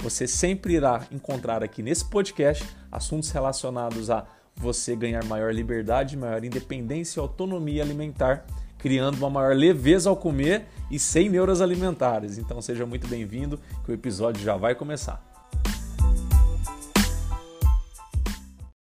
Você sempre irá encontrar aqui nesse podcast assuntos relacionados a você ganhar maior liberdade, maior independência e autonomia alimentar, criando uma maior leveza ao comer e sem neuras alimentares. Então seja muito bem-vindo, que o episódio já vai começar.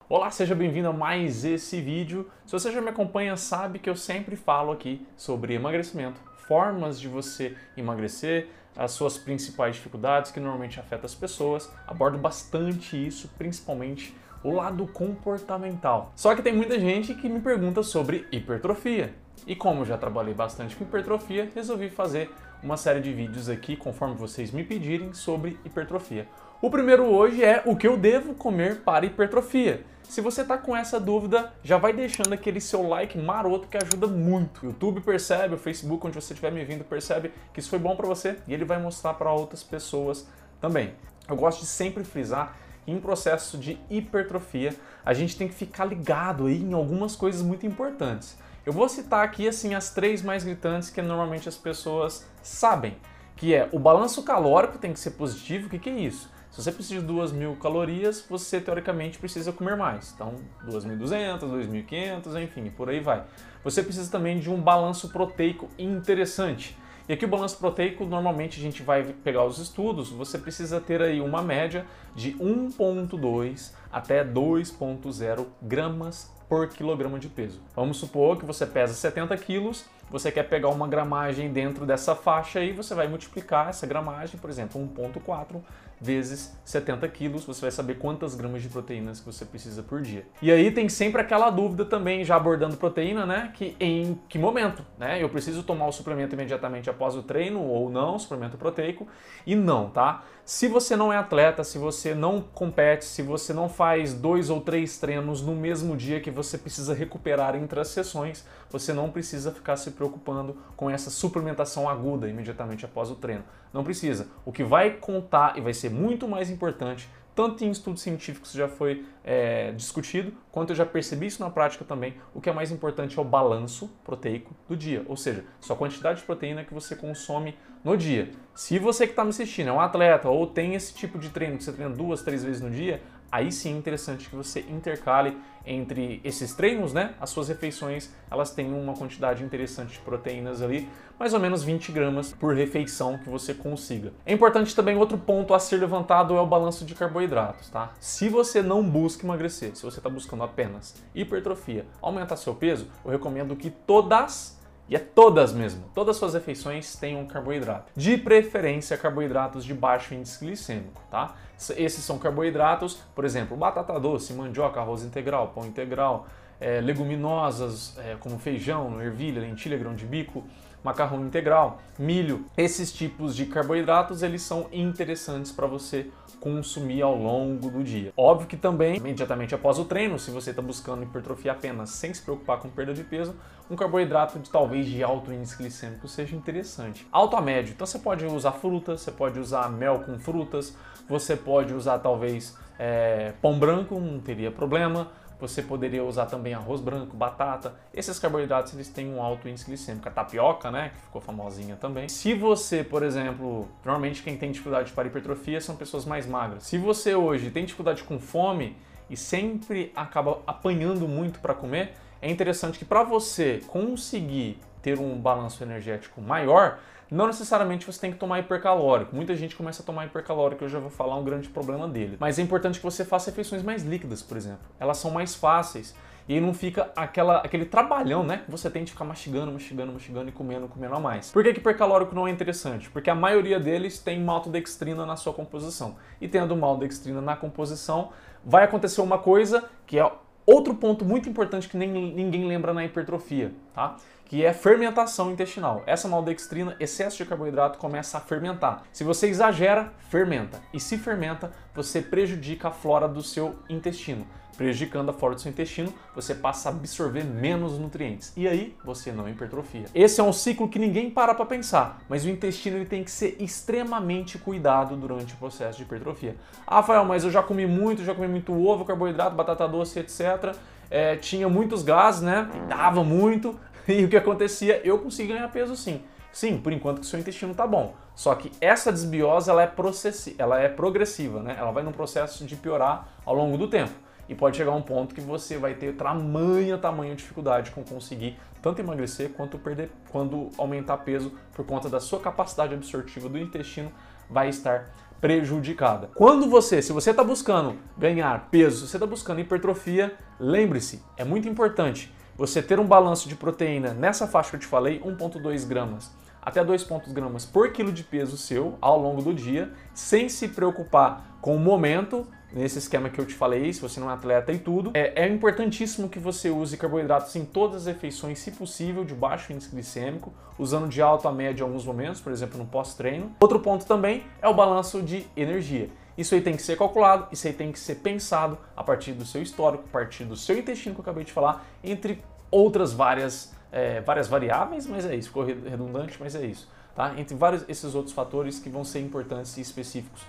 Olá, seja bem-vindo a mais esse vídeo. Se você já me acompanha, sabe que eu sempre falo aqui sobre emagrecimento, formas de você emagrecer, as suas principais dificuldades que normalmente afetam as pessoas. Abordo bastante isso, principalmente o lado comportamental. Só que tem muita gente que me pergunta sobre hipertrofia. E como eu já trabalhei bastante com hipertrofia, resolvi fazer uma série de vídeos aqui, conforme vocês me pedirem, sobre hipertrofia. O primeiro hoje é o que eu devo comer para hipertrofia. Se você está com essa dúvida, já vai deixando aquele seu like maroto que ajuda muito. O YouTube percebe, o Facebook, onde você estiver me vindo, percebe que isso foi bom para você e ele vai mostrar para outras pessoas também. Eu gosto de sempre frisar em processo de hipertrofia, a gente tem que ficar ligado aí em algumas coisas muito importantes. Eu vou citar aqui assim as três mais gritantes que normalmente as pessoas sabem, que é o balanço calórico tem que ser positivo. O que, que é isso? Se você precisa de 2.000 calorias, você teoricamente precisa comer mais. Então, 2.200, 2.500, enfim, por aí vai. Você precisa também de um balanço proteico interessante. E aqui o balanço proteico, normalmente a gente vai pegar os estudos, você precisa ter aí uma média de 1.2 até 2.0 gramas por quilograma de peso. Vamos supor que você pesa 70 quilos, você quer pegar uma gramagem dentro dessa faixa aí, você vai multiplicar essa gramagem, por exemplo, 1.4 vezes 70 quilos, você vai saber quantas gramas de proteínas que você precisa por dia. E aí tem sempre aquela dúvida também, já abordando proteína, né? Que em que momento, né? Eu preciso tomar o suplemento imediatamente após o treino ou não, suplemento proteico? E não, tá? Se você não é atleta, se você não compete, se você não faz dois ou três treinos no mesmo dia que você precisa recuperar entre as sessões, você não precisa ficar se preocupando com essa suplementação aguda imediatamente após o treino. Não precisa. O que vai contar e vai ser muito mais importante tanto em estudos científicos já foi é, discutido, quanto eu já percebi isso na prática também, o que é mais importante é o balanço proteico do dia, ou seja, sua quantidade de proteína que você consome no dia. Se você que está me assistindo é um atleta ou tem esse tipo de treino que você treina duas, três vezes no dia, aí sim é interessante que você intercale entre esses treinos, né? As suas refeições, elas têm uma quantidade interessante de proteínas ali, mais ou menos 20 gramas por refeição que você consiga. É importante também outro ponto a ser levantado é o balanço de carboidratos, tá? Se você não busca emagrecer, se você está buscando apenas hipertrofia, aumentar seu peso, eu recomendo que todas e é todas mesmo. Todas as suas refeições tenham carboidrato. De preferência, carboidratos de baixo índice glicêmico, tá? Esses são carboidratos, por exemplo, batata doce, mandioca, arroz integral, pão integral, é, leguminosas é, como feijão, ervilha, lentilha, grão de bico, macarrão integral, milho. Esses tipos de carboidratos eles são interessantes para você consumir ao longo do dia. Óbvio que também, imediatamente após o treino, se você está buscando hipertrofia apenas sem se preocupar com perda de peso, um carboidrato de talvez de alto índice glicêmico seja interessante. Alto a médio, então você pode usar frutas, você pode usar mel com frutas, você pode usar talvez é, pão branco, não teria problema você poderia usar também arroz branco, batata. Esses carboidratos eles têm um alto índice glicêmico. A tapioca, né, que ficou famosinha também. Se você, por exemplo, normalmente quem tem dificuldade para hipertrofia são pessoas mais magras. Se você hoje tem dificuldade com fome e sempre acaba apanhando muito para comer, é interessante que para você conseguir ter um balanço energético maior, não necessariamente você tem que tomar hipercalórico. Muita gente começa a tomar hipercalórico, eu já vou falar um grande problema dele. Mas é importante que você faça refeições mais líquidas, por exemplo. Elas são mais fáceis. E não fica aquela, aquele trabalhão, né? Você tem de ficar mastigando, mastigando, mastigando e comendo, comendo a mais. Por que, que hipercalórico não é interessante? Porque a maioria deles tem maltodextrina na sua composição. E tendo maltodextrina na composição, vai acontecer uma coisa que é outro ponto muito importante que nem, ninguém lembra na hipertrofia, tá? Que é fermentação intestinal. Essa maltodextrina, excesso de carboidrato, começa a fermentar. Se você exagera, fermenta. E se fermenta, você prejudica a flora do seu intestino. Prejudicando a flora do seu intestino, você passa a absorver menos nutrientes. E aí, você não hipertrofia. Esse é um ciclo que ninguém para para pensar, mas o intestino ele tem que ser extremamente cuidado durante o processo de hipertrofia. Ah, Rafael, mas eu já comi muito, já comi muito ovo, carboidrato, batata doce, etc. É, tinha muitos gases, né? Dava muito. E o que acontecia? Eu consegui ganhar peso sim. Sim, por enquanto que o seu intestino tá bom. Só que essa desbiose ela é, processi ela é progressiva, né? Ela vai num processo de piorar ao longo do tempo. E pode chegar a um ponto que você vai ter tamanha, tamanha dificuldade com conseguir tanto emagrecer quanto perder, quando aumentar peso por conta da sua capacidade absortiva do intestino vai estar prejudicada. Quando você, se você está buscando ganhar peso, se você está buscando hipertrofia, lembre-se, é muito importante você ter um balanço de proteína nessa faixa que eu te falei, 1,2 gramas até 2 gramas por quilo de peso seu ao longo do dia, sem se preocupar com o momento, nesse esquema que eu te falei, se você não é atleta e tudo. É, é importantíssimo que você use carboidratos em todas as refeições, se possível, de baixo índice glicêmico, usando de alto a médio em alguns momentos, por exemplo, no pós-treino. Outro ponto também é o balanço de energia. Isso aí tem que ser calculado, isso aí tem que ser pensado a partir do seu histórico, a partir do seu intestino que eu acabei de falar, entre outras várias, é, várias variáveis, mas é isso, ficou redundante, mas é isso. Tá? Entre vários esses outros fatores que vão ser importantes e específicos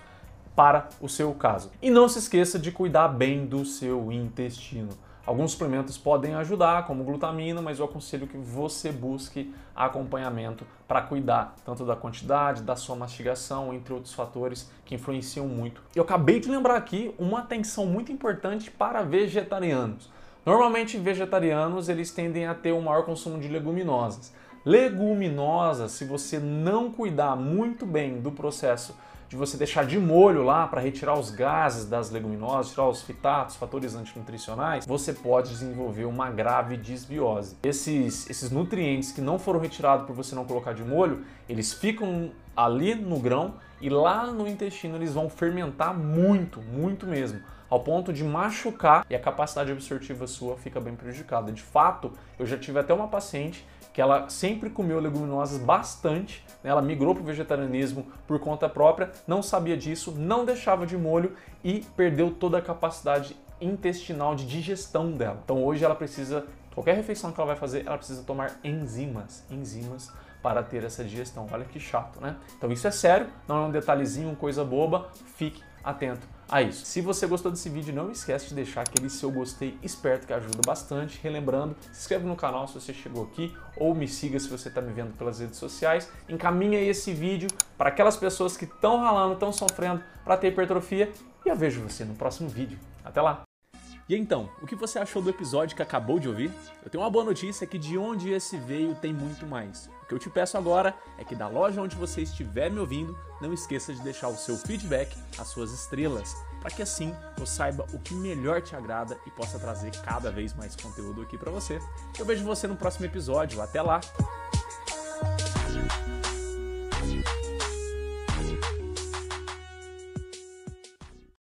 para o seu caso. E não se esqueça de cuidar bem do seu intestino. Alguns suplementos podem ajudar, como glutamina, mas eu aconselho que você busque acompanhamento para cuidar tanto da quantidade, da sua mastigação, entre outros fatores que influenciam muito. Eu acabei de lembrar aqui uma atenção muito importante para vegetarianos. Normalmente vegetarianos eles tendem a ter um maior consumo de leguminosas. Leguminosas, se você não cuidar muito bem do processo de você deixar de molho lá para retirar os gases das leguminosas, tirar os fitatos, fatores antinutricionais, você pode desenvolver uma grave desbiose. Esses, esses nutrientes que não foram retirados por você não colocar de molho, eles ficam ali no grão e lá no intestino eles vão fermentar muito, muito mesmo ao ponto de machucar e a capacidade absortiva sua fica bem prejudicada. De fato, eu já tive até uma paciente que ela sempre comeu leguminosas bastante, né? ela migrou para o vegetarianismo por conta própria, não sabia disso, não deixava de molho e perdeu toda a capacidade intestinal de digestão dela. Então hoje ela precisa, qualquer refeição que ela vai fazer, ela precisa tomar enzimas, enzimas para ter essa digestão. Olha que chato, né? Então isso é sério, não é um detalhezinho, coisa boba, fique atento a isso. Se você gostou desse vídeo, não esquece de deixar aquele seu gostei esperto que ajuda bastante. Relembrando, se inscreve no canal se você chegou aqui ou me siga se você está me vendo pelas redes sociais. Encaminha esse vídeo para aquelas pessoas que estão ralando, estão sofrendo para ter hipertrofia e eu vejo você no próximo vídeo. Até lá! E então, o que você achou do episódio que acabou de ouvir? Eu tenho uma boa notícia que de onde esse veio tem muito mais. O que eu te peço agora é que da loja onde você estiver me ouvindo, não esqueça de deixar o seu feedback, as suas estrelas, para que assim eu saiba o que melhor te agrada e possa trazer cada vez mais conteúdo aqui para você. Eu vejo você no próximo episódio. Até lá!